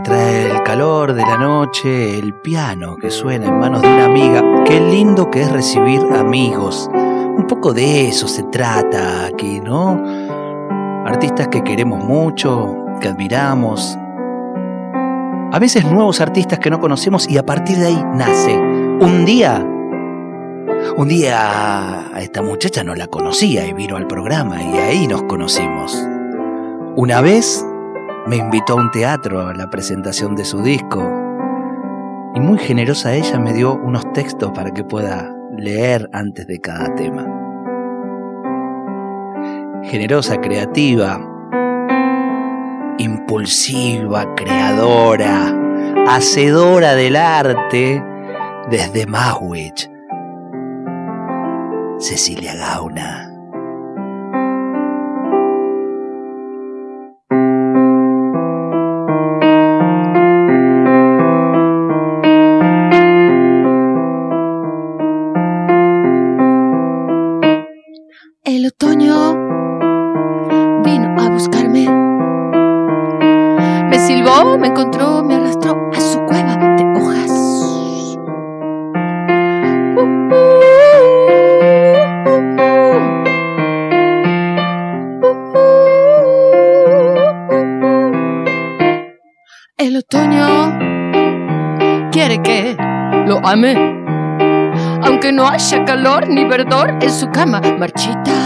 Trae el calor de la noche, el piano que suena en manos de una amiga. Qué lindo que es recibir amigos. Un poco de eso se trata aquí, ¿no? Artistas que queremos mucho, que admiramos. A veces nuevos artistas que no conocemos y a partir de ahí nace. Un día un día a esta muchacha no la conocía y vino al programa y ahí nos conocimos. Una vez me invitó a un teatro a la presentación de su disco y muy generosa ella me dio unos textos para que pueda leer antes de cada tema. Generosa, creativa, impulsiva, creadora, hacedora del arte desde Mawich Cecilia Gauna. Aunque no haya calor ni verdor en su cama marchita.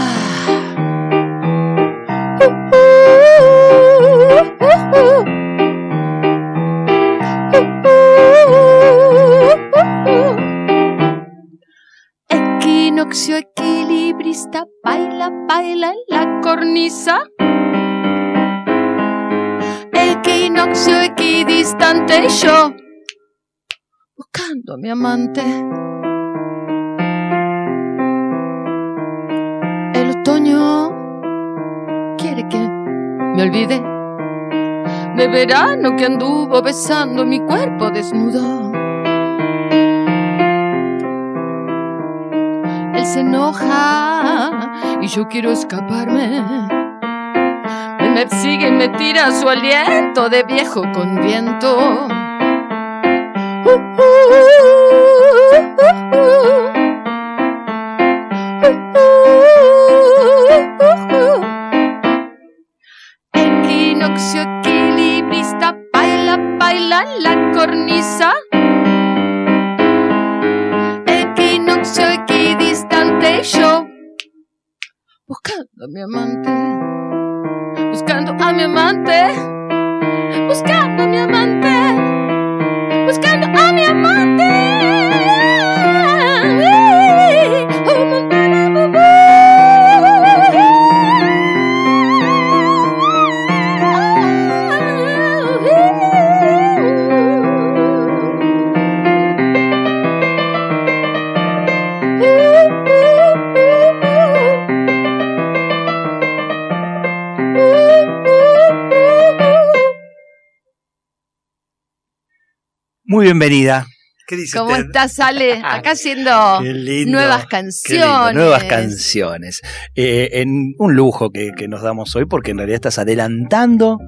Me olvide de verano que anduvo besando mi cuerpo desnudo. Él se enoja y yo quiero escaparme. Me sigue y me tira su aliento de viejo con viento. Bienvenida. ¿Qué dice ¿Cómo usted? estás, Ale? Acá haciendo lindo, nuevas lindo, canciones. nuevas canciones. Eh, en un lujo que, que nos damos hoy, porque en realidad estás adelantando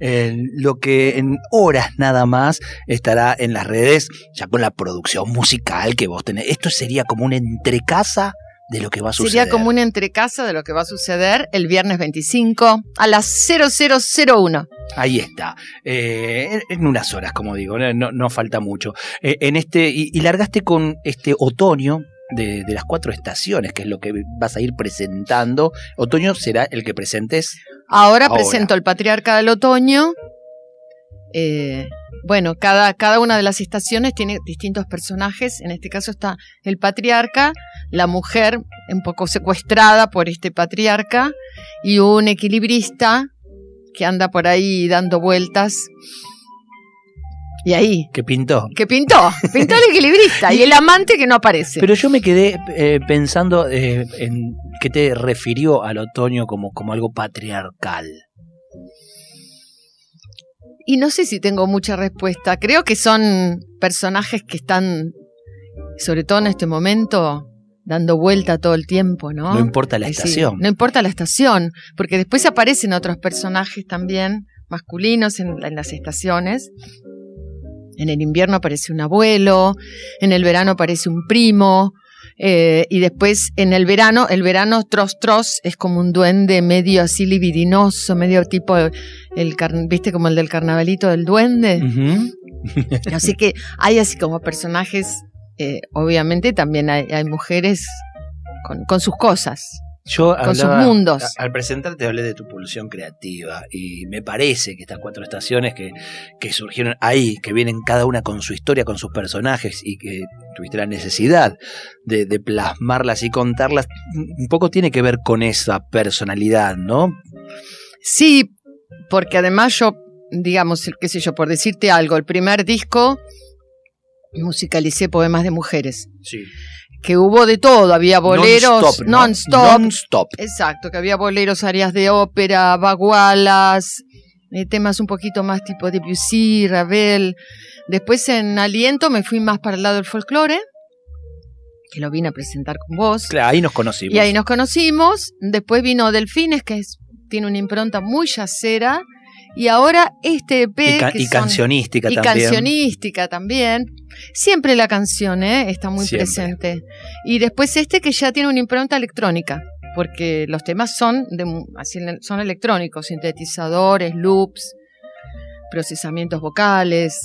eh, lo que en horas nada más estará en las redes, ya con la producción musical que vos tenés. Esto sería como una entrecasa de lo que va a suceder. Sería como una entrecasa de lo que va a suceder el viernes 25 a las 0001. Ahí está. Eh, en- unas horas, como digo, no, no- no falta mucho. Eh, en este, y, y largaste con este otoño de, de las cuatro estaciones, que es lo que vas a ir presentando. Otoño será el que presentes. Ahora, Ahora. presento el Patriarca del Otoño. Eh, bueno, cada, cada una de las estaciones tiene distintos personajes. En este caso está el Patriarca, la mujer un poco secuestrada por este patriarca y un equilibrista que anda por ahí dando vueltas. Y ahí. Que pintó. Que pintó. Pintó el equilibrista y el amante que no aparece. Pero yo me quedé eh, pensando eh, en qué te refirió al otoño como, como algo patriarcal. Y no sé si tengo mucha respuesta. Creo que son personajes que están, sobre todo en este momento, dando vuelta todo el tiempo, ¿no? No importa la Eh, sí, estación. no importa la estación, porque después aparecen otros personajes también masculinos en, en las estaciones. En el invierno aparece un abuelo, en el verano aparece un primo, eh, y después en el verano, el verano Tros Tros es como un duende medio así libidinoso, medio tipo, el ¿viste? Como el del carnavalito del duende. Así que hay así como personajes, eh, obviamente también hay, hay mujeres con, con sus cosas. Yo Con sus mundos. Al presentarte hablé de tu pulsión creativa y me parece que estas cuatro estaciones que, que surgieron ahí, que vienen cada una con su historia, con sus personajes y que tuviste la necesidad de, de plasmarlas y contarlas, un poco tiene que ver con esa personalidad, ¿no? Sí, porque además yo, digamos, qué sé yo, por decirte algo, el primer disco musicalicé poemas de mujeres, Sí. que hubo de todo, había boleros Non-stop, ¿no? non-stop, Non-stop. exacto, que había boleros, áreas de ópera, bagualas, eh, temas un poquito más tipo Debussy, Ravel. Después en Aliento me fui más para el lado del folclore, que lo vine a presentar con vos. Claro, ahí nos conocimos. Y ahí nos conocimos. Después vino Delfines, que es- tiene una impronta muy yacera. Y ahora este EP. Y, ca- que y son- cancionística y también. cancionística también. Siempre la canción ¿eh? está muy Siempre. presente. Y después este que ya tiene una impronta electrónica. Porque los temas son, de, así, son electrónicos, sintetizadores, loops, procesamientos vocales.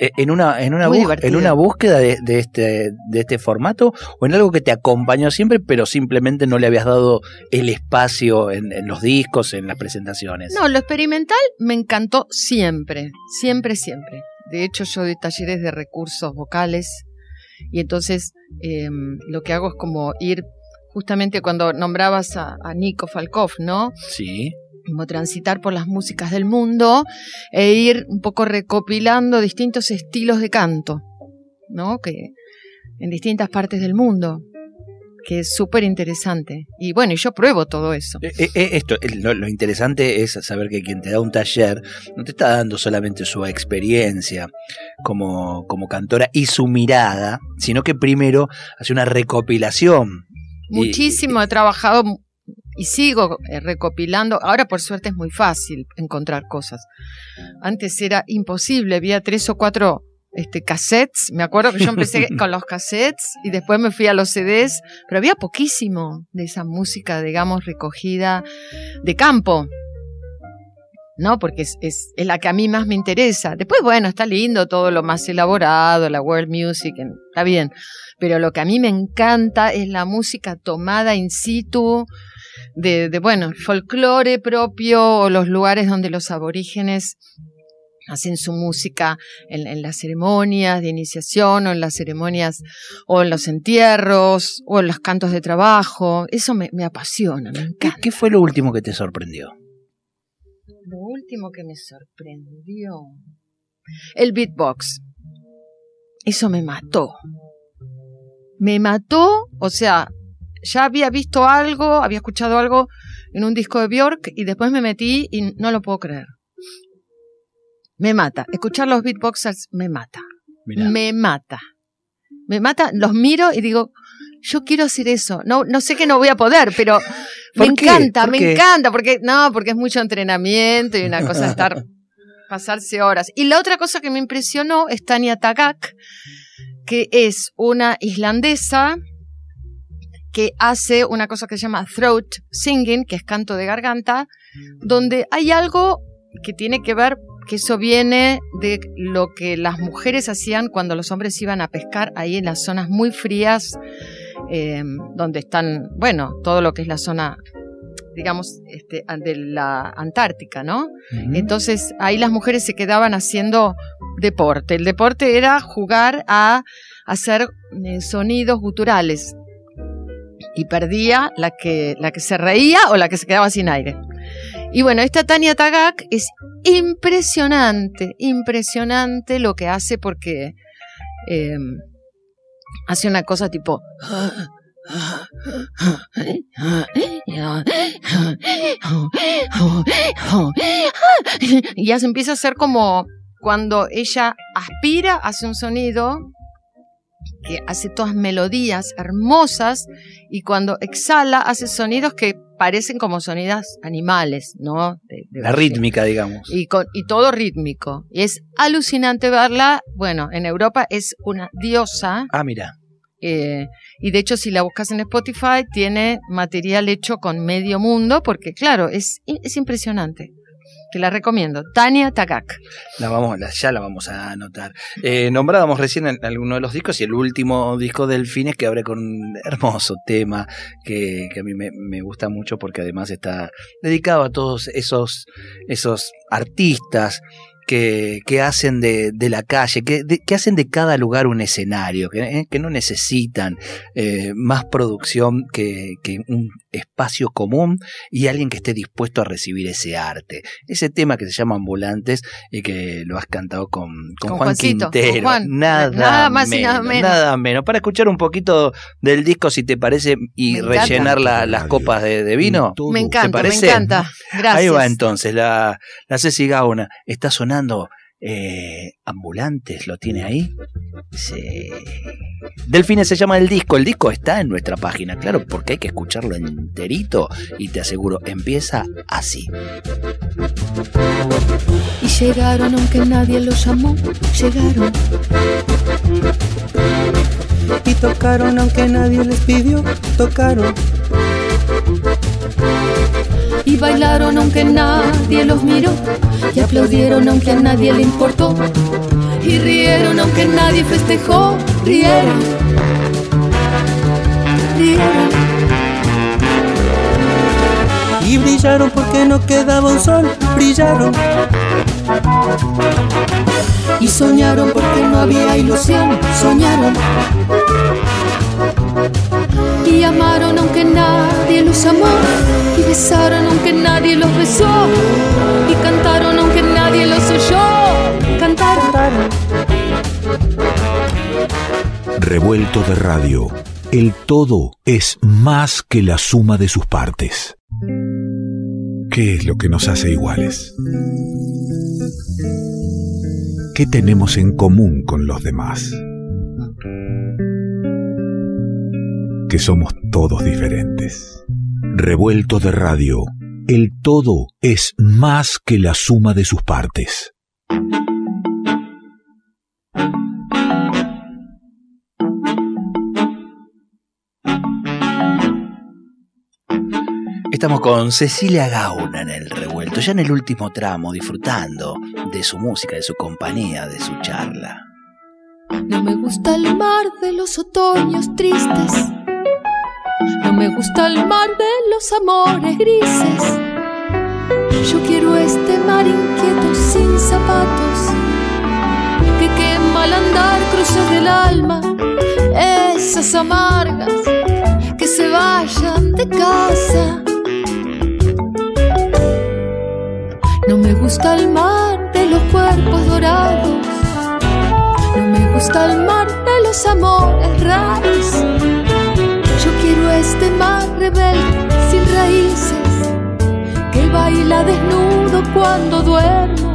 Eh, ¿En una, en una, bus- en una búsqueda de, de este, de este formato o en algo que te acompañó siempre, pero simplemente no le habías dado el espacio en, en los discos, en las presentaciones? No, lo experimental me encantó siempre, siempre, siempre. De hecho, yo doy talleres de recursos vocales y entonces eh, lo que hago es como ir, justamente cuando nombrabas a, a Nico Falkov, ¿no? Sí. Como transitar por las músicas del mundo e ir un poco recopilando distintos estilos de canto, ¿no? Que en distintas partes del mundo, que es súper interesante. Y bueno, yo pruebo todo eso. Eh, eh, eh, esto, lo, lo interesante es saber que quien te da un taller no te está dando solamente su experiencia como, como cantora y su mirada, sino que primero hace una recopilación. Y- Muchísimo, he trabajado y sigo eh, recopilando. Ahora por suerte es muy fácil encontrar cosas. Antes era imposible, había tres o cuatro este, cassettes. Me acuerdo que yo empecé con los cassettes y después me fui a los CDs, pero había poquísimo de esa música, digamos, recogida de campo. ¿no? Porque es, es, es, la que a mí más me interesa. Después, bueno, está lindo todo lo más elaborado, la world music, está bien. Pero lo que a mí me encanta es la música tomada in situ, de, de bueno, folclore propio o los lugares donde los aborígenes hacen su música en, en, las ceremonias de iniciación o en las ceremonias o en los entierros o en los cantos de trabajo. Eso me, me apasiona, me encanta. ¿Qué, ¿Qué fue lo último que te sorprendió? Lo último que me sorprendió. El beatbox. Eso me mató. Me mató, o sea, ya había visto algo, había escuchado algo en un disco de Bjork y después me metí y no lo puedo creer. Me mata. Escuchar los beatboxers me mata. Mirá. Me mata. Me mata, los miro y digo, yo quiero hacer eso. No, no sé que no voy a poder, pero me encanta, me qué? encanta, porque no, porque es mucho entrenamiento y una cosa estar pasarse horas. Y la otra cosa que me impresionó es Tania Tagak, que es una islandesa que hace una cosa que se llama throat singing, que es canto de garganta, donde hay algo que tiene que ver que eso viene de lo que las mujeres hacían cuando los hombres iban a pescar ahí en las zonas muy frías, eh, donde están, bueno, todo lo que es la zona, digamos, este, de la Antártica, ¿no? Uh -huh. Entonces ahí las mujeres se quedaban haciendo deporte. El deporte era jugar a hacer eh, sonidos guturales. Y perdía la que, la que se reía o la que se quedaba sin aire. Y bueno, esta Tania Tagak es impresionante, impresionante lo que hace porque eh, hace una cosa tipo... Y ya se empieza a hacer como cuando ella aspira, hace un sonido que hace todas melodías hermosas y cuando exhala hace sonidos que parecen como sonidos animales, ¿no? la rítmica, digamos. Y, con, y todo rítmico. Y es alucinante verla. Bueno, en Europa es una diosa. Ah, mira. Eh, y de hecho, si la buscas en Spotify, tiene material hecho con medio mundo, porque claro, es, es impresionante que la recomiendo. Tania Takak. La vamos, ya la vamos a anotar. Eh, nombrábamos recién en alguno de los discos y el último disco del Fines que abre con un hermoso tema que, a mí me, me, gusta mucho porque además está dedicado a todos esos, esos artistas que, hacen de, la calle, que, que, hacen de cada lugar un escenario, que, eh, que no necesitan eh, más producción que, un espacio común y alguien que esté dispuesto a recibir ese arte. Ese tema que se llama Ambulantes y que lo has cantado con, Juan Quintero. nada, más menos, y nada menos. Nada menos. Para escuchar un poquito del disco, si te parece, y rellenar las copas de, vino. Me encanta, me encanta. Gracias. Ahí va entonces, la, la Ceci Gauna está sonando eh, ambulantes, ¿lo tiene ahí? Sí. Delfines se llama el disco, el disco está en nuestra página, claro, porque hay que escucharlo enterito y te aseguro, empieza así. Y llegaron aunque nadie los llamó, llegaron. Y tocaron aunque nadie les pidió, tocaron y bailaron aunque nadie los miró, y aplaudieron aunque a nadie le importó, y rieron aunque nadie festejó, rieron, rieron. Y brillaron porque no quedaba un sol, brillaron. Y soñaron porque no había ilusión, soñaron. Y amaron aunque nadie los amó, besaron aunque nadie los besó, y cantaron aunque nadie los oyó, cantaron. Revuelto de radio, el todo es más que la suma de sus partes. ¿Qué es lo que nos hace iguales? ¿Qué tenemos en común con los demás? que somos todos diferentes. Revuelto de radio, el todo es más que la suma de sus partes. Estamos con Cecilia Gauna en el revuelto, ya en el último tramo, disfrutando de su música, de su compañía, de su charla. No me gusta el mar de los otoños tristes no me gusta el mar de los amores grises. Yo quiero este mar inquieto sin zapatos, que quema al andar cruces del alma, esas amargas que se vayan de casa. No me gusta el mar de los cuerpos dorados, no me gusta el mar de los amores raros este mar rebelde sin raíces que baila desnudo cuando duermo.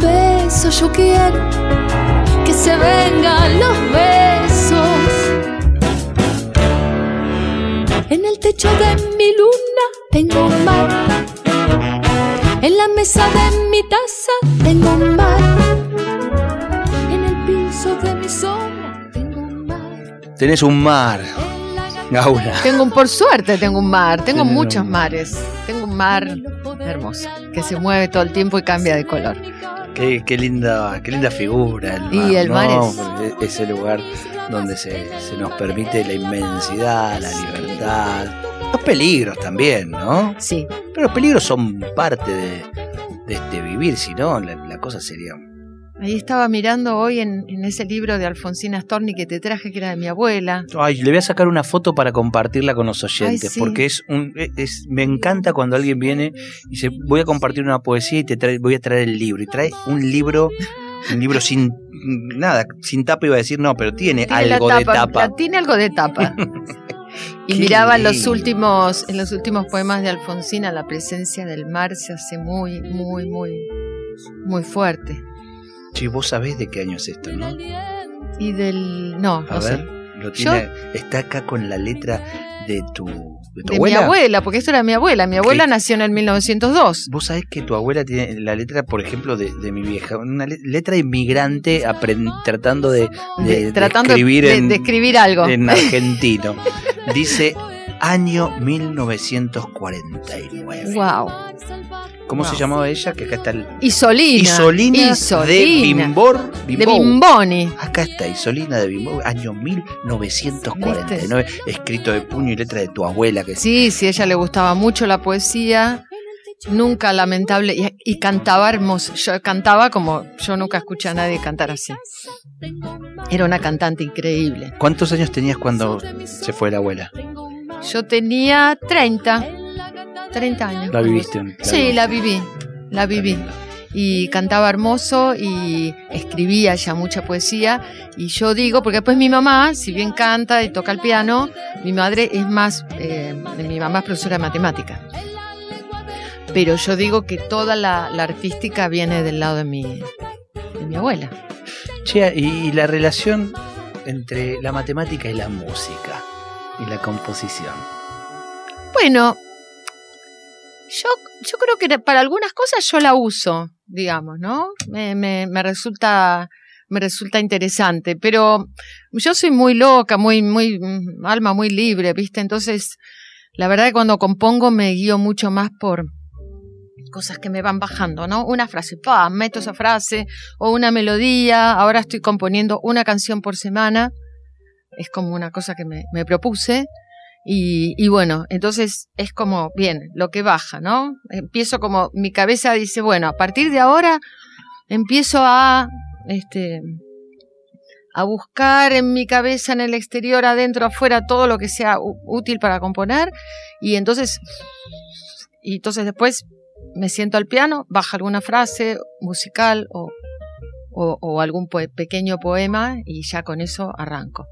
Beso, yo quiero que se vengan los besos. En el techo de mi luna tengo un mar. En la mesa de mi taza tengo un mar. En el piso de mi sombra tengo un mar. Tenés un mar. Tengo un, por suerte tengo un mar, tengo muchos mares. Tengo un mar hermoso, que se mueve todo el tiempo y cambia de color. Qué, linda, qué linda figura el mar. Y el mar es... ese lugar donde se, nos permite la inmensidad, la libertad. Los peligros también, ¿no? Sí. Pero los peligros son parte de, este vivir, si no, la cosa sería Ahí estaba mirando hoy en, en ese libro de Alfonsina Storni que te traje, que era de mi abuela. Ay, le voy a sacar una foto para compartirla con los oyentes, sí. porque es un, es, me encanta cuando alguien viene y dice, voy a compartir una poesía y te trae, voy a traer el libro. Y trae un libro, un libro sin nada, sin tapa iba a decir, no, pero tiene, algo de tapa. la- Tiene algo de tapa. y Qué miraba en los últimos, en los últimos poemas de Alfonsina, la presencia del mar se hace muy, muy, muy, muy fuerte. Sí, vos sabés de qué año es esto, ¿no? Y del. No, A no sé. ver, lo tiene, está acá con la letra de tu, de tu De abuela. mi abuela, porque esto era mi abuela. Mi abuela ¿Qué? nació en el 1902. Vos sabés que tu abuela tiene la letra, por ejemplo, de, de mi vieja, una le- letra inmigrante tratando de, de- tratando escribir, en, de escribir algo. en argentino. Dice año 1949. Wow. ¿Cómo se llamaba ella? Que acá está el... Isolina. Isolina, de. Bimbor. De. Bimboni. Acá está, Isolina de Bimbor, año 1949, escrito de puño y letra de tu abuela. Que Sí, sí, a ella le gustaba mucho la poesía. Nunca lamentable. Y, y cantaba hermoso. Yo cantaba como yo nunca escuché a nadie cantar así. Era una cantante increíble. ¿Cuántos años tenías cuando se fue la abuela? Yo tenía 30. 30 años. ¿La viviste? Sí, la viví. La viví. y cantaba hermoso y escribía ya mucha poesía. Y yo digo, porque después mi mamá, si bien canta y toca el piano, mi madre es más, eh, mi mamá es profesora de matemática. Pero yo digo que toda la, la artística viene del lado de mi, de mi abuela. Che, y, y la relación entre la matemática y la música y la composición. Bueno, yo, yo creo que para algunas cosas yo la uso, digamos, ¿no? Me, me, me resulta me resulta interesante, pero yo soy muy loca, muy, muy, mm, alma muy libre, ¿viste? Entonces, la verdad que cuando compongo me guío mucho más por cosas que me van bajando, ¿no? Una frase, pa, meto esa frase, o una melodía, ahora estoy componiendo una canción por semana, es como una cosa que me, me propuse, y, y, bueno, entonces es como, bien, lo que baja, ¿no? Empiezo como, mi cabeza dice, bueno, a partir de ahora empiezo a, este, a buscar en mi cabeza, en el exterior, adentro, afuera, todo lo que sea útil para componer, y entonces, y entonces después me siento al piano, baja alguna frase musical o, o, algún pequeño poema y ya con eso arranco.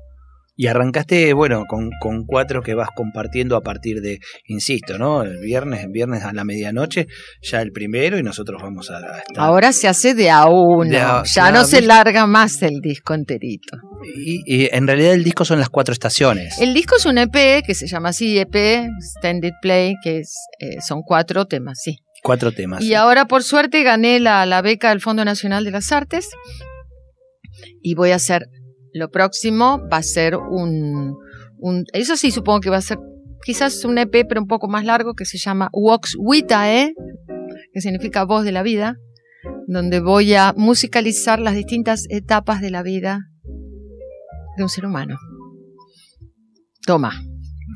Y arrancaste, bueno, con, con, cuatro que vas compartiendo a partir de, insisto, ¿no? El viernes, el viernes a la medianoche, ya el primero y nosotros vamos a... a estar... Ahora se hace de a uno, de a, ya no se larga más el disco enterito. Y, y, en realidad el disco son las cuatro estaciones. El disco es un EP que se llama así, EP, Extended Play, que es, eh, son cuatro temas, sí. Cuatro temas. Y sí. ahora por suerte gané la, la beca del Fondo Nacional de las Artes y voy a hacer lo próximo va a ser un, un, eso sí supongo que va a ser quizás un EP pero un poco más largo que se llama Vox Vitae, que significa voz de la vida, donde voy a musicalizar las distintas etapas de la vida de un ser humano. Toma.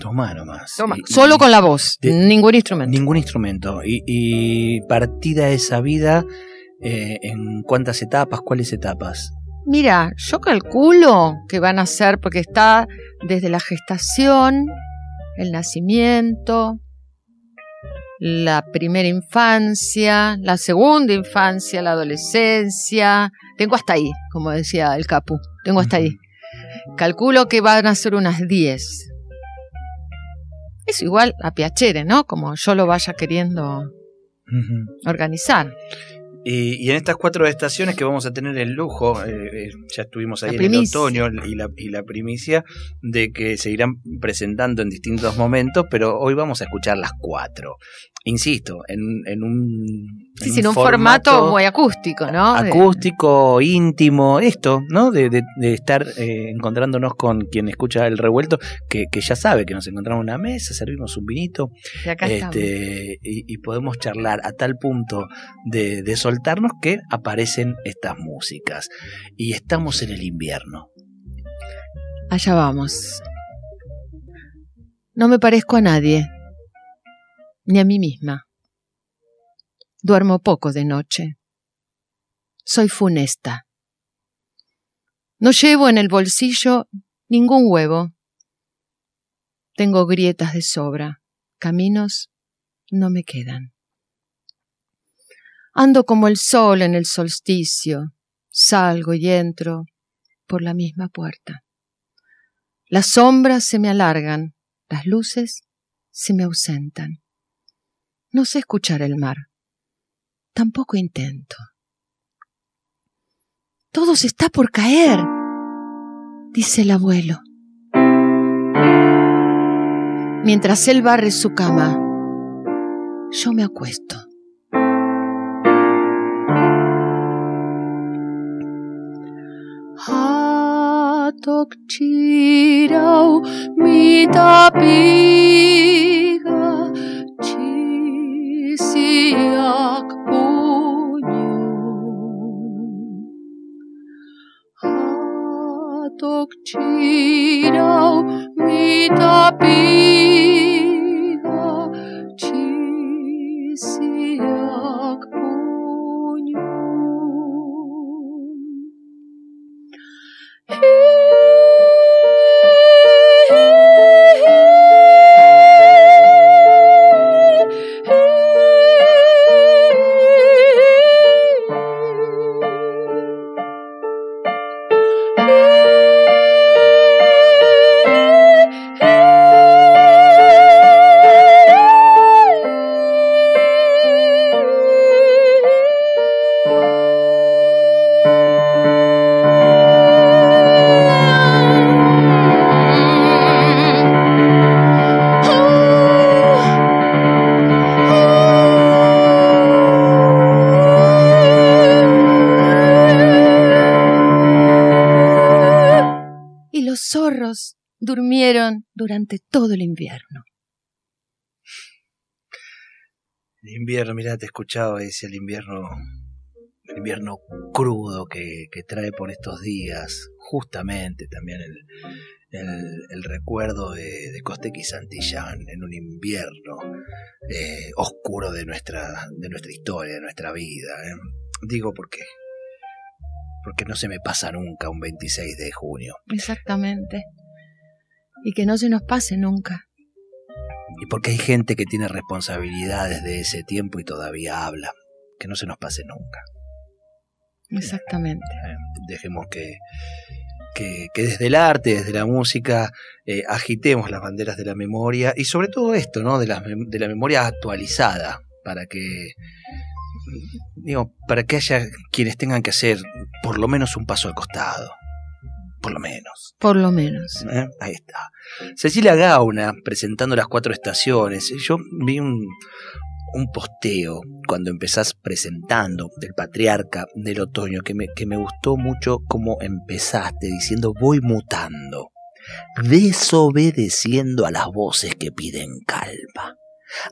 Toma nomás. Toma. Y, Solo con la voz, de, ningún instrumento. Ningún instrumento. Y, y partida esa vida, eh, ¿en cuántas etapas? ¿Cuáles etapas? Mira, yo calculo que van a ser, porque está desde la gestación, el nacimiento, la primera infancia, la segunda infancia, la adolescencia. Tengo hasta ahí, como decía el Capu. Tengo hasta ahí. Calculo que van a ser unas 10. Es igual a Piacere, ¿no? Como yo lo vaya queriendo uh -huh. organizar. Y, y, en estas cuatro estaciones que vamos a tener el lujo, eh, eh, ya estuvimos ahí en el otoño y la, y la, primicia de que se irán presentando en distintos momentos, pero hoy vamos a escuchar las cuatro. Insisto, en, en un, sí, en un, un formato, formato, muy acústico, ¿no? Acústico, íntimo, esto, ¿no? De, de, de estar eh, encontrándonos con quien escucha el revuelto, que, que, ya sabe que nos encontramos en una mesa, servimos un vinito y, acá este, y, y podemos charlar a tal punto de, de soltarnos que aparecen estas músicas. Y estamos en el invierno. Allá vamos. No me parezco a nadie, ni a mí misma. Duermo poco de noche. soy funesta. No llevo en el bolsillo ningún huevo. Tengo grietas de sobra, caminos no me quedan. Ando como el sol en el solsticio, salgo y entro por la misma puerta. Las sombras se me alargan, las luces se me ausentan. No sé escuchar el mar, tampoco intento. Todo se está por caer, dice el abuelo. Mientras él barre su cama, yo me acuesto. Hatok chirau mi tapiga chisiak punyu. Hatok chirau mi durante todo el invierno. El invierno, mirá, te escuchaba, dice el invierno, el invierno crudo que, que trae por estos días, justamente también el, el, el recuerdo de, de Costequi Santillán en un invierno eh, oscuro de nuestra, de nuestra historia, de nuestra vida. ¿eh? Digo porque, porque no se me pasa nunca un 26 de junio. Exactamente. Y que no se nos pase nunca. Y porque hay gente que tiene responsabilidades de ese tiempo y todavía habla. Que no se nos pase nunca. Exactamente. Eh, dejemos que, que, que desde el arte, desde la música, eh, agitemos las banderas de la memoria y sobre todo esto, ¿no? De la, de la memoria actualizada, para que, digo, para que haya quienes tengan que hacer por lo menos un paso al costado. Por lo menos. Por lo menos. ¿eh? Ahí está. Cecilia Gauna presentando las cuatro estaciones. Yo vi un, un posteo cuando empezás presentando del patriarca del otoño que me, que me gustó mucho cómo empezaste diciendo voy mutando, desobedeciendo a las voces que piden calma.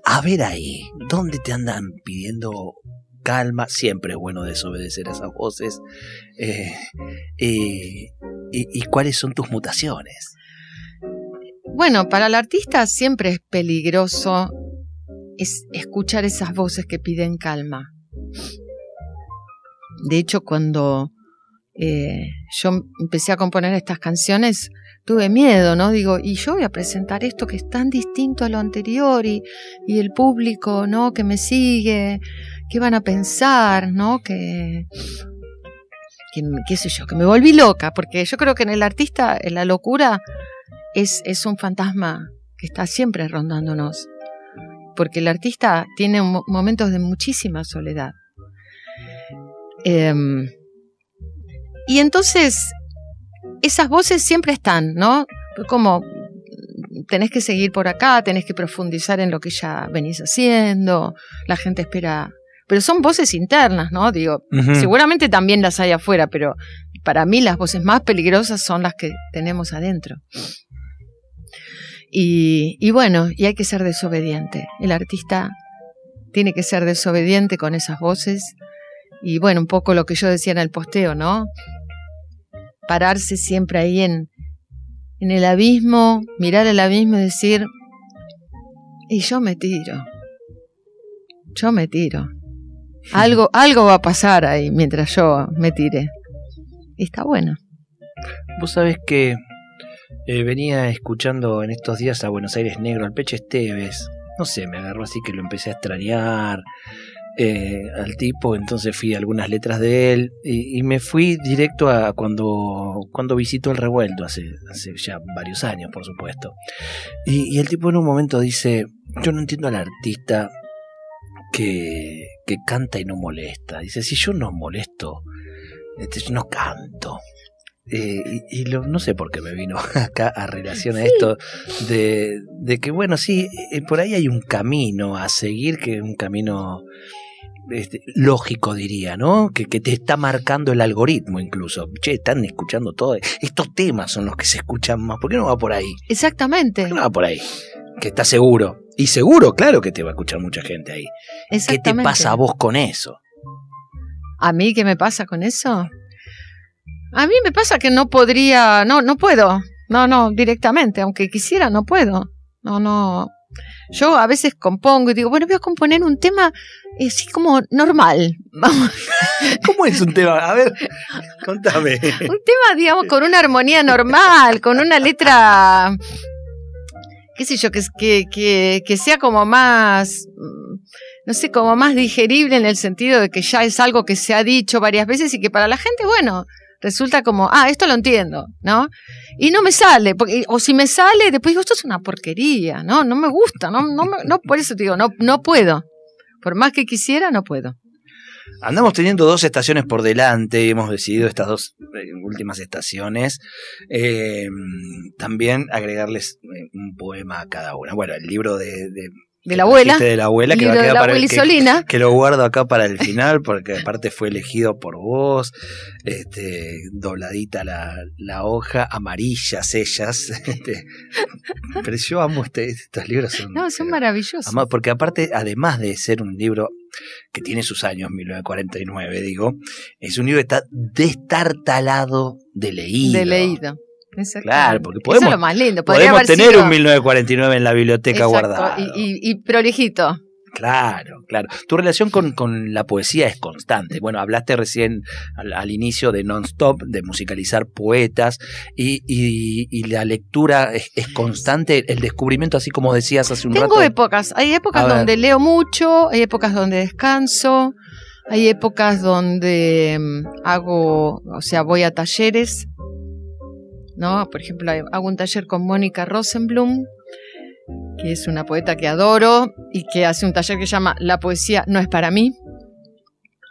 A ver ahí, ¿dónde te andan pidiendo calma? Siempre es bueno desobedecer a esas voces. Eh, y, ¿Y cuáles son tus mutaciones? Bueno, para el artista siempre es peligroso es escuchar esas voces que piden calma. De hecho, cuando eh, yo empecé a componer estas canciones, tuve miedo, ¿no? Digo, y yo voy a presentar esto que es tan distinto a lo anterior y, y el público, ¿no? Que me sigue, ¿qué van a pensar, ¿no? Que, qué sé yo, que me volví loca, porque yo creo que en el artista en la locura es, es un fantasma que está siempre rondándonos, porque el artista tiene mo- momentos de muchísima soledad. Em, y entonces, esas voces siempre están, ¿no? Como tenés que seguir por acá, tenés que profundizar en lo que ya venís haciendo, la gente espera. Pero son voces internas, ¿no? Digo, seguramente también las hay afuera, pero para mí las voces más peligrosas son las que tenemos adentro. Y, y bueno, y hay que ser desobediente. El artista tiene que ser desobediente con esas voces. Y bueno, un poco lo que yo decía en el posteo, ¿no? Pararse siempre ahí en, en el abismo, mirar el abismo y decir, y yo me tiro, yo me tiro. Algo, algo va a pasar ahí mientras yo me tire. Está bueno. Vos sabés que eh, venía escuchando en estos días a Buenos Aires Negro, al Peche Esteves. No sé, me agarró así que lo empecé a extrañar eh, al tipo, entonces fui a algunas letras de él y, me fui directo a cuando, cuando visitó el revuelto, hace, hace ya varios años, por supuesto. Y el tipo en un momento dice, yo no entiendo al artista que, que canta y no molesta. Dice, si yo no molesto, este, yo no canto. Eh, y, y lo- no sé por qué me vino acá a relación a esto de, de que, bueno, sí, eh, por ahí hay un camino a seguir, que es un camino este, lógico, diría, ¿no? Que, que te está marcando el algoritmo incluso. Che, están escuchando todo. Estos temas son los que se escuchan más. ¿Por qué no va por ahí? Exactamente. ¿Por qué no va por ahí? Que está seguro. Y seguro, claro que te va a escuchar mucha gente ahí. ¿Qué te pasa a vos con eso? ¿A mí qué me pasa con eso? A mí me pasa que no podría, no, no puedo. No, no, directamente, aunque quisiera, no puedo. No, no. Yo a veces compongo y digo, bueno, voy a componer un tema eh, así como normal. ¿Cómo es un tema? A ver, contame. un tema, digamos, con una armonía normal, con una letra, qué sé yo, que, que, que, sea como más, mm, no sé, como más digerible en el sentido de que ya es algo que se ha dicho varias veces y que para la gente, bueno, resulta como, ah, esto lo entiendo, ¿no? Y no me sale, porque, o si me sale, después digo, esto es una porquería, ¿no? No me gusta, no, no, no por eso te digo, no, no puedo. Por más que quisiera, no puedo. Andamos teniendo dos estaciones por delante y hemos decidido estas dos eh, últimas estaciones eh, también agregarles eh, un poema a cada una. Bueno, el libro de, de, De la abuela, de la abuela que va a libro de quedar la para abuela el que, Isolina. que lo guardo acá para el final porque aparte fue elegido por vos, este, dobladita la, la hoja, amarillas ellas. este, pero yo amo este, estos libros. Son, No, son pero- maravillosos. Ama- Porque aparte, además de ser un libro que tiene sus años, 1949, digo, es un libro que está destartalado de leído. De leído. Claro, porque Eso podemos- es lo más lindo. Podría Podemos tener sido- un 1949 en la biblioteca Exacto, guardado. Y, y- y prolijito. Claro, claro. Tu relación con, con la poesía es constante. Bueno, hablaste recién al, al inicio de non-stop, de musicalizar poetas, y, y- y la lectura es, es constante, el descubrimiento, así como decías hace un Tengo rato. épocas. Hay épocas donde leo mucho, hay épocas donde descanso, hay épocas donde mm, hago, o sea, voy a talleres. ¿No? Por ejemplo, hago un taller con Mónica Rosenblum, que es una poeta que adoro y que hace un taller que se llama La poesía no es para mí.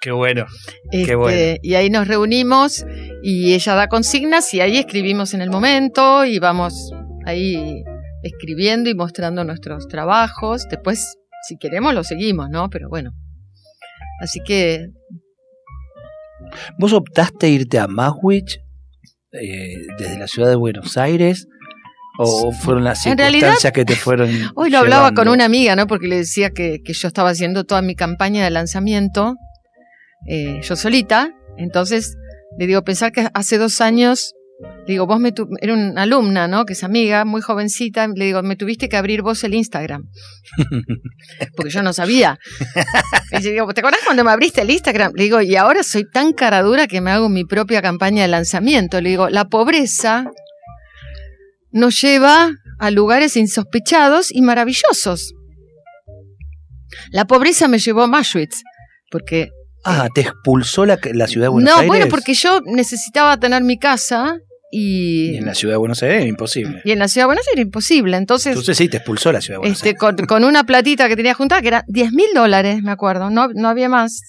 Qué bueno. Este, bueno. Y ahí nos reunimos y ella da consignas y ahí escribimos en el momento y vamos ahí escribiendo y mostrando nuestros trabajos. Después, si queremos, lo seguimos, ¿no? Pero bueno. Así que ¿Vos optaste irte a Maswich eh, desde la ciudad de Buenos Aires? ¿O fueron las En realidad, circunstancias que te fueron hoy lo hablaba con llevando? una amiga, ¿no? Porque le decía que, que yo estaba haciendo toda mi campaña de lanzamiento, eh, yo solita. Entonces, le digo, pensar que hace dos años, le digo, vos me tu- era una alumna, ¿no? Que es amiga, muy jovencita, le digo, me tuviste que abrir vos el Instagram. Porque yo no sabía. Y yo digo, ¿te acordás cuando me abriste el Instagram? Le digo, y ahora soy tan cara dura que me hago mi propia campaña de lanzamiento. Le digo, la pobreza nos lleva a lugares insospechados y maravillosos. La pobreza me llevó a Auschwitz, porque Ah, te expulsó la, la ciudad de Buenos no, Aires. bueno, porque yo necesitaba tener mi casa y, Y en la ciudad de Buenos Aires es imposible. y en la ciudad de Buenos Aires era imposible. Entonces, Entonces sí, te expulsó la ciudad de Buenos este, Aires. con, con una platita que tenía juntada, que era 10 mil dólares, me acuerdo, no, no había más.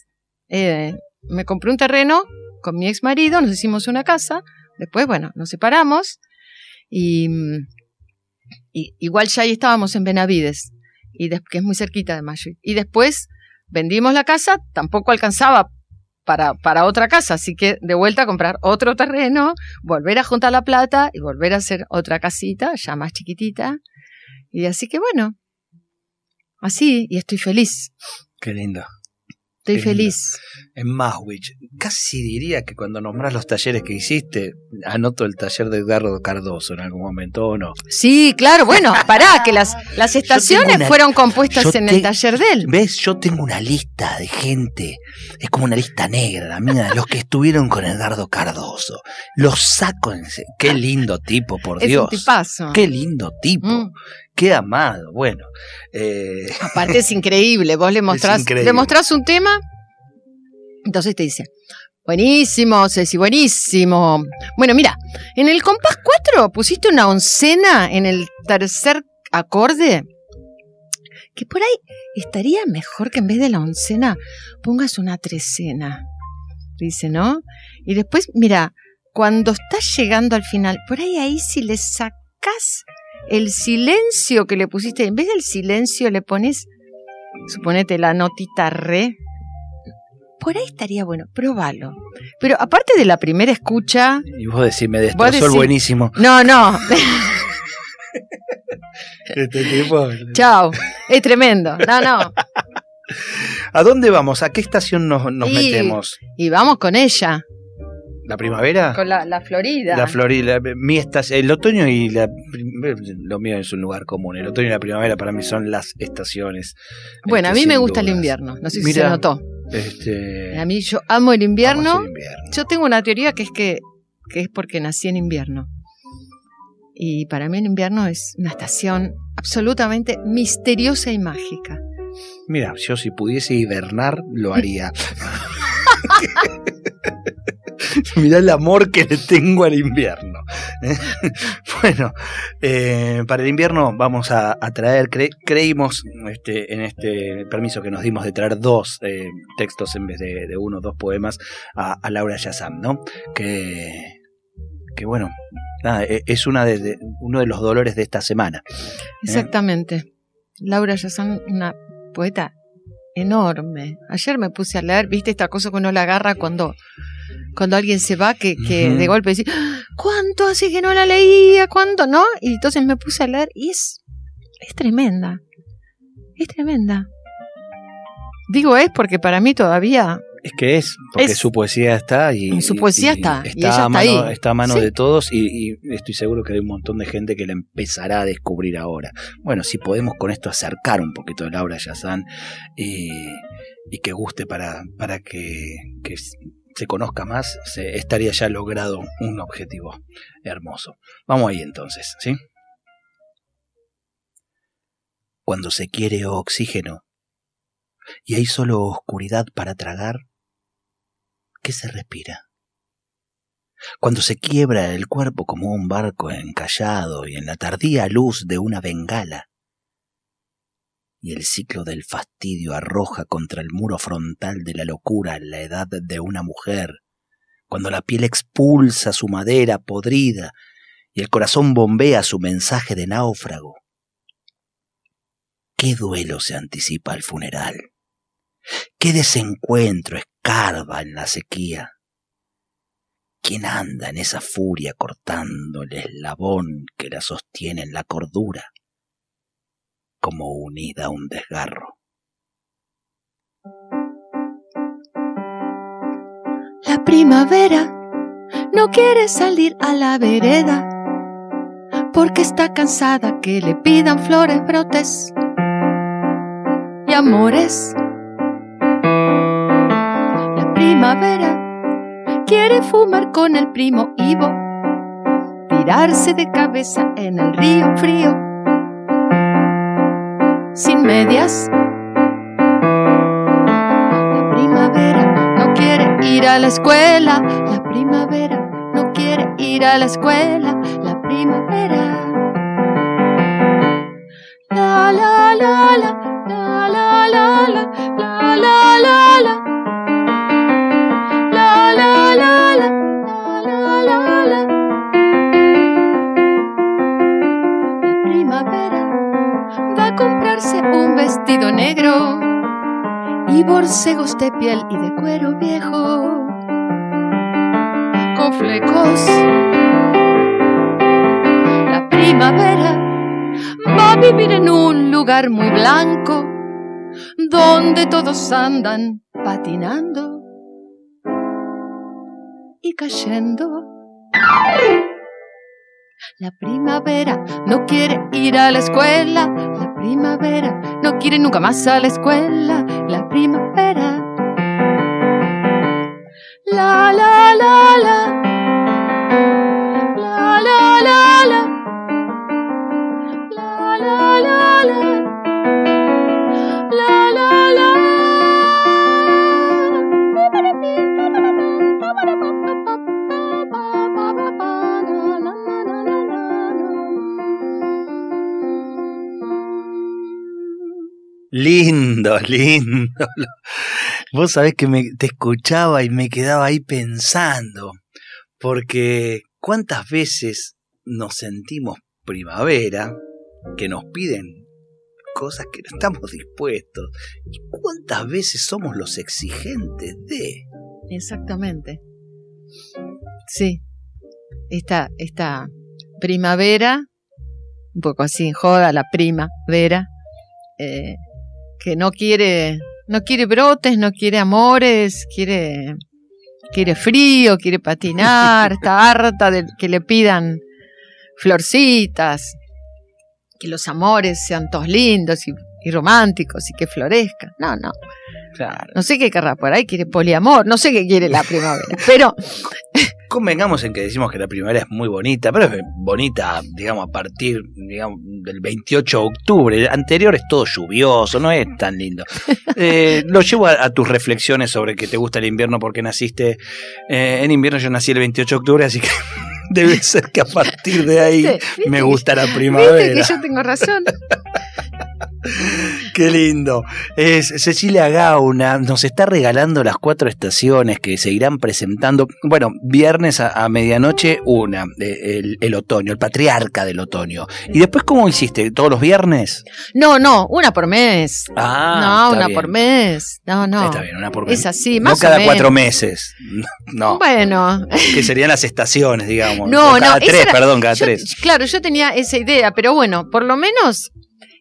Eh, me compré un terreno con mi ex marido, nos hicimos una casa, después, bueno, nos separamos y, y igual ya ahí estábamos en Benavides, y que es muy cerquita de Mashuit. Y después vendimos la casa, tampoco alcanzaba para, para otra casa, así que de vuelta a comprar otro terreno, volver a juntar la plata y volver a hacer otra casita, ya más chiquitita. Y así que bueno, así, y estoy feliz. Qué lindo. Estoy en- feliz. En Maswich. Casi diría que cuando nombras los talleres que hiciste, anoto el taller de Edgardo Cardoso en algún momento, ¿o no? Sí, claro, bueno, pará, que las, las estaciones una- fueron compuestas en te- el taller de él. ¿Ves? Yo tengo una lista de gente, es como una lista negra, la mía, los que estuvieron con Edgardo Cardoso. Los saco en... Qué lindo tipo, por Es Dios. un tipazo. Qué lindo tipo. Mm. Qué amado. Bueno, eh, Aparte es increíble, vos le mostrás, le mostrás un tema, entonces te dice, buenísimo, Ceci, buenísimo. Bueno, mira, en el compás 4 pusiste una oncena en el tercer acorde, que por ahí estaría mejor que en vez de la oncena pongas una trecena, dice, ¿no? Y después, mira, cuando estás llegando al final, por ahí ahí si le sacás el silencio que le pusiste, en vez del silencio le pones, suponete la notita re, por ahí estaría bueno, probalo. Pero aparte de la primera escucha, y vos decís, me destrozó el decís- buenísimo. no, no, Este tipo. chao, es tremendo, no, no. ¿A dónde vamos? ¿A qué estación nos, nos Y- metemos? Y vamos con ella, ¿La primavera? con la, la Florida. La Florida, mi estación, el otoño y la lo mío es un lugar común. El otoño y la primavera para mí son las estaciones. bueno, a este, mí me gusta el invierno, no sé si Mira, se notó. Este, A mí yo amo el invierno. al invierno. Yo tengo una teoría que es que, que es porque nací en invierno. Y para mí el invierno es una estación absolutamente misteriosa y mágica. Mira, yo si pudiese hibernar, lo haría. Mirá el amor que le tengo al invierno. bueno, eh, para el invierno vamos a, traer, cre- creímos este, en este permiso que nos dimos de traer dos eh, textos en vez de, de uno, dos poemas a, Laura Yazam, ¿no? Que, bueno, nada, e- es una de, uno de los dolores de esta semana. Exactamente. Laura Yazán, una poeta enorme. Ayer me puse a leer, viste esta cosa que uno la agarra cuando, cuando alguien se va, que, que de golpe dice, "¡Ah! ¿cuánto hace que no la leía? ¿Cuánto? ¿No? Y entonces me puse a leer y es, es tremenda. Es tremenda. Digo es porque para mí todavía Es que es, porque Es- su poesía está y Su poesía está, y ella a está mano, ahí. está a mano Sí. de todos y, estoy seguro que hay un montón de gente que la empezará a descubrir ahora. Bueno, si podemos con esto acercar un poquito a Laura Yazán y, y que guste para, para que, que se conozca más, se, estaría ya logrado un objetivo hermoso. Vamos ahí entonces, ¿sí? Cuando se quiere oxígeno y hay solo oscuridad para tragar, ¿qué se respira? Cuando se quiebra el cuerpo como un barco encallado y en la tardía luz de una bengala, y el ciclo del fastidio arroja contra el muro frontal de la locura la edad de una mujer, cuando la piel expulsa su madera podrida y el corazón bombea su mensaje de náufrago. ¿Qué duelo se anticipa al funeral? ¿Qué desencuentro escarba en la sequía? ¿Quién anda en esa furia cortando el eslabón que la sostiene en la cordura, como unida a un desgarro? La primavera no quiere salir a la vereda porque está cansada que le pidan flores, brotes y amores. La primavera quiere fumar con el primo Ivo, tirarse de cabeza en el río frío, sin medias. La primavera no quiere ir a la escuela, la primavera no quiere ir a la escuela, la primavera. Piel y de cuero viejo con flecos. La primavera va a vivir en un lugar muy blanco donde todos andan patinando y cayendo. La primavera no quiere ir a la escuela, la primavera no quiere nunca más a la escuela, la primavera. La la la la. La la la la. La la la la. La la la. Lindo, lindo. Vos sabés que me, te escuchaba y me quedaba ahí pensando, porque cuántas veces nos sentimos primavera, que nos piden cosas que no estamos dispuestos, y cuántas veces somos los exigentes de... Exactamente. Sí. Esta, esta primavera, un poco así en joda, la primavera, eh, que no quiere, no quiere brotes, no quiere amores, quiere, quiere frío, quiere patinar, está harta de que le pidan florcitas, que los amores sean todos lindos y, y románticos y que florezcan. No, no. Claro. No sé qué querrá por ahí, quiere poliamor, no sé qué quiere la primavera, pero Convengamos en que decimos que la primavera es muy bonita, pero es bonita, digamos, a partir digamos, del 28 de octubre. El anterior es todo lluvioso, no es tan lindo. Eh, lo llevo a, a tus reflexiones sobre que te gusta el invierno porque naciste eh, en invierno. Yo nací el 28 de octubre, así que debe ser que a partir de ahí ¿Viste? ¿Viste me que- gusta la viste primavera. que yo tengo razón. Qué lindo. Es Cecilia Gauna nos está regalando las cuatro estaciones que se irán presentando. Bueno, viernes a, a medianoche una, el, el otoño, el patriarca del otoño. ¿Y después cómo hiciste? ¿Todos los viernes? No, no, una por mes. Ah, no, una bien. por mes. No, no. Está bien, una por mes. Es así, no más o cada menos. cuatro meses. No, Bueno, que serían las estaciones, digamos. No, O cada no, tres, era- perdón, cada yo- tres. claro, yo tenía esa idea, pero bueno, por lo menos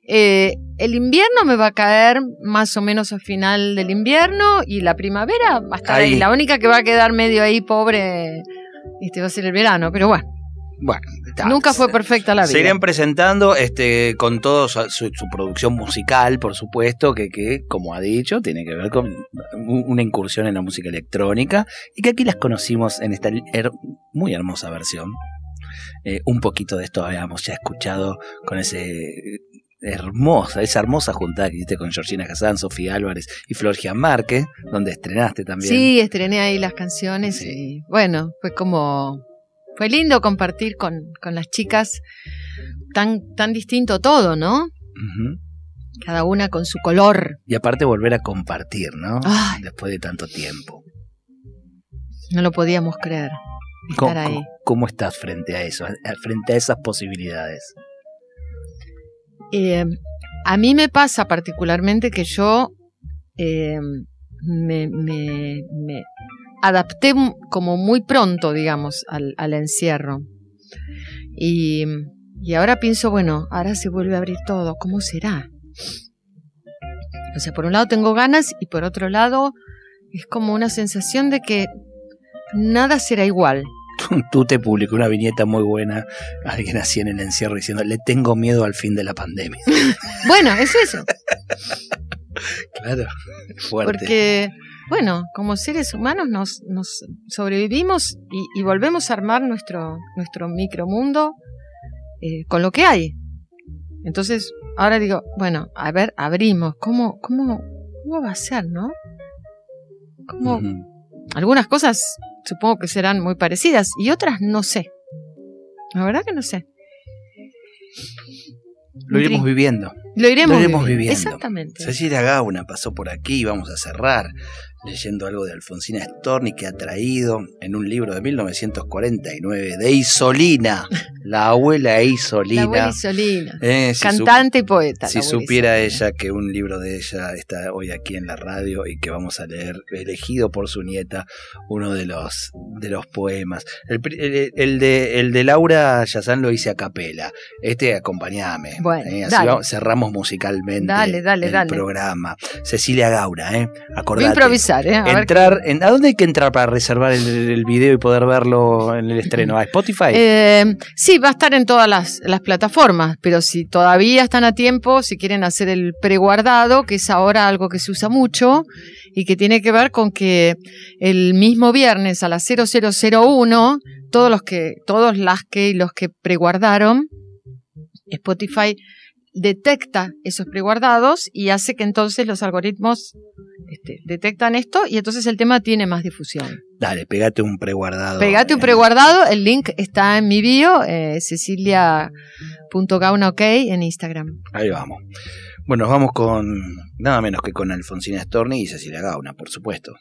eh, el invierno me va a caer más o menos al final del invierno y la primavera va a estar ahí. Ahí. La única que va a quedar medio ahí pobre este va a ser el verano, pero bueno, Bueno, está. nunca fue perfecta la Se vida. irán presentando este, con todo su, producción musical, por supuesto, que, que, como ha dicho, tiene que ver con una incursión en la música electrónica y que aquí las conocimos en esta her- muy hermosa versión. Eh, un poquito de esto habíamos ya escuchado con ese hermosa, esa hermosa juntada que hiciste con Georgina Hassan, Sofía Álvarez y Flor Gianmarque, donde estrenaste también. Sí, estrené ahí las canciones Sí. y bueno, fue como fue lindo compartir con, con las chicas tan tan distinto todo, ¿no? Cada una con su color. Y aparte volver a compartir, ¿no? Ay. Después de tanto tiempo. No lo podíamos creer. ¿Cómo, Estar ahí. cómo- estás frente a eso, frente a esas posibilidades? Eh, a mí me pasa particularmente que yo eh, me, me- adapté como muy pronto, digamos, al, al encierro. Y, y ahora pienso, bueno, ahora se vuelve a abrir todo, ¿cómo será? O sea, por un lado tengo ganas y por otro lado es como una sensación de que nada será igual. Tú te publicó una viñeta muy buena, alguien así en el encierro diciendo, le tengo miedo al fin de la pandemia. Bueno, es eso. Claro, fuerte. Porque, bueno, como seres humanos nos, nos sobrevivimos y, y volvemos a armar nuestro, nuestro micromundo eh, con lo que hay. Entonces, ahora digo, bueno, a ver, abrimos. ¿Cómo, cómo, cómo va a ser, no? ¿Cómo? Algunas cosas supongo que serán muy parecidas y otras no sé. La verdad que no sé. Lo iremos viviendo. Lo iremos, Lo iremos viviendo. Exactamente. Cecilia Gauna pasó por aquí, vamos a cerrar leyendo algo de Alfonsina Storni que ha traído en un libro de 1949 de Isolina, la abuela Isolina. La abuela Isolina. Eh, si Cantante y poeta. Si supiera ella que un libro de ella está hoy aquí en la radio y que vamos a leer, elegido por su nieta, uno de los, de los poemas. El, de, el de Laura Yazán lo hice a capela. Este acompañame. Bueno, eh, así cerramos musicalmente el programa. Cecilia Gaura, ¿eh? Acordate. improvisar, ¿eh? entrar, en, ¿A dónde hay que entrar para reservar el, video y poder verlo en el estreno? ¿A Spotify? Eh, sí, va a estar en todas las, las plataformas, pero si todavía están a tiempo, si quieren hacer el preguardado, que es ahora algo que se usa mucho y que tiene que ver con que el mismo viernes a las 0001, todos los que, todos las que y los que preguardaron, Spotify detecta esos preguardados y hace que entonces los algoritmos este, detectan esto y entonces el tema tiene más difusión. Dale, pegate un preguardado. Pegate un preguardado, el link está en mi bio, eh, cecilia.gauna en Instagram. Ahí vamos. Bueno, nos vamos con nada menos que con Alfonsina Storni y Cecilia Gauna, por supuesto.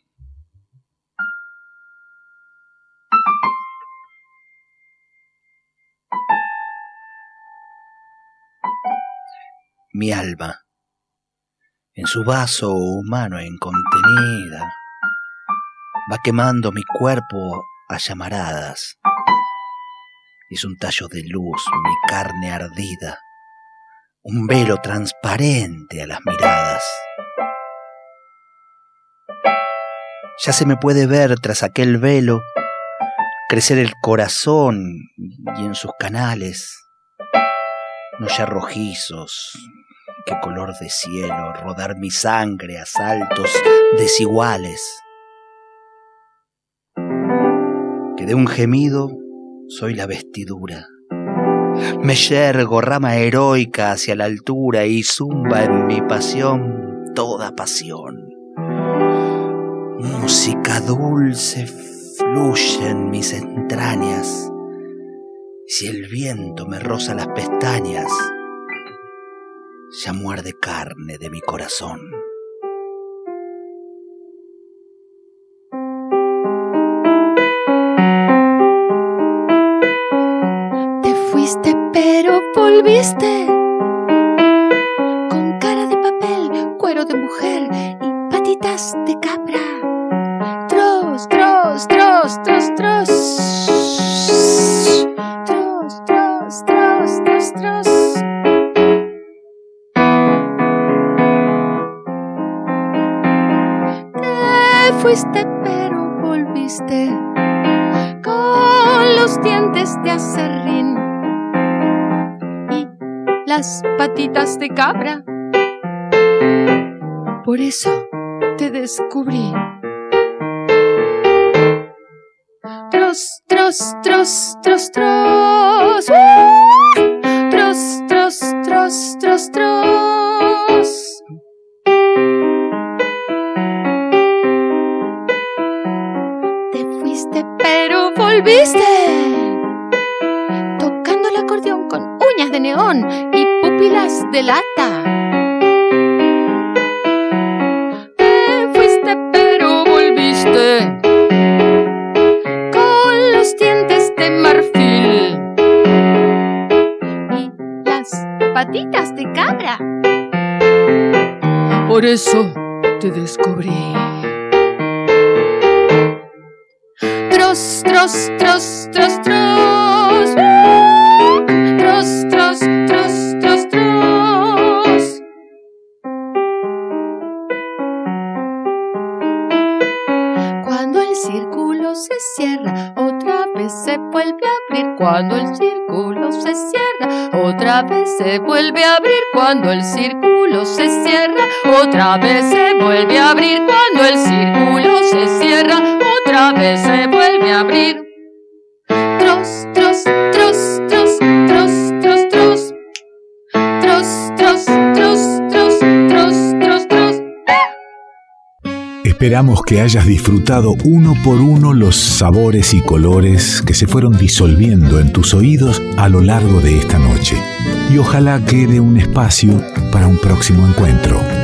Mi alma, en su vaso humano incontenida, va quemando mi cuerpo a llamaradas. Es un tallo de luz mi carne ardida, un velo transparente a las miradas. Ya se me puede ver tras aquel velo crecer el corazón y en sus canales, no ya rojizos, qué color de cielo, rodar mi sangre a saltos desiguales. Que de un gemido soy la vestidura. Me yergo rama heroica hacia la altura y zumba en mi pasión toda pasión. Música dulce fluye en mis entrañas. Si el viento me roza las pestañas, ya muerde carne de mi corazón. Te fuiste pero volviste de cabra. Por eso te descubrí. Tros, tros, tros. Por eso te descubrí. tros, tros, tros, tros. Tros, tros, tros, tros, tros. Cuando el círculo se cierra, otra vez se vuelve a abrir. Cuando el círculo se cierra, otra vez se vuelve a abrir. Cuando el círculo otra vez se vuelve a abrir. Cuando el círculo se cierra, otra vez se vuelve a abrir. Tros, tros, tros, tros, tros, tros, tros. Tros, tros, tros, tros, tros, tros. Esperamos que hayas disfrutado uno por uno los sabores y colores que se fueron disolviendo en tus oídos a lo largo de esta noche. Y ojalá quede un espacio para un próximo encuentro.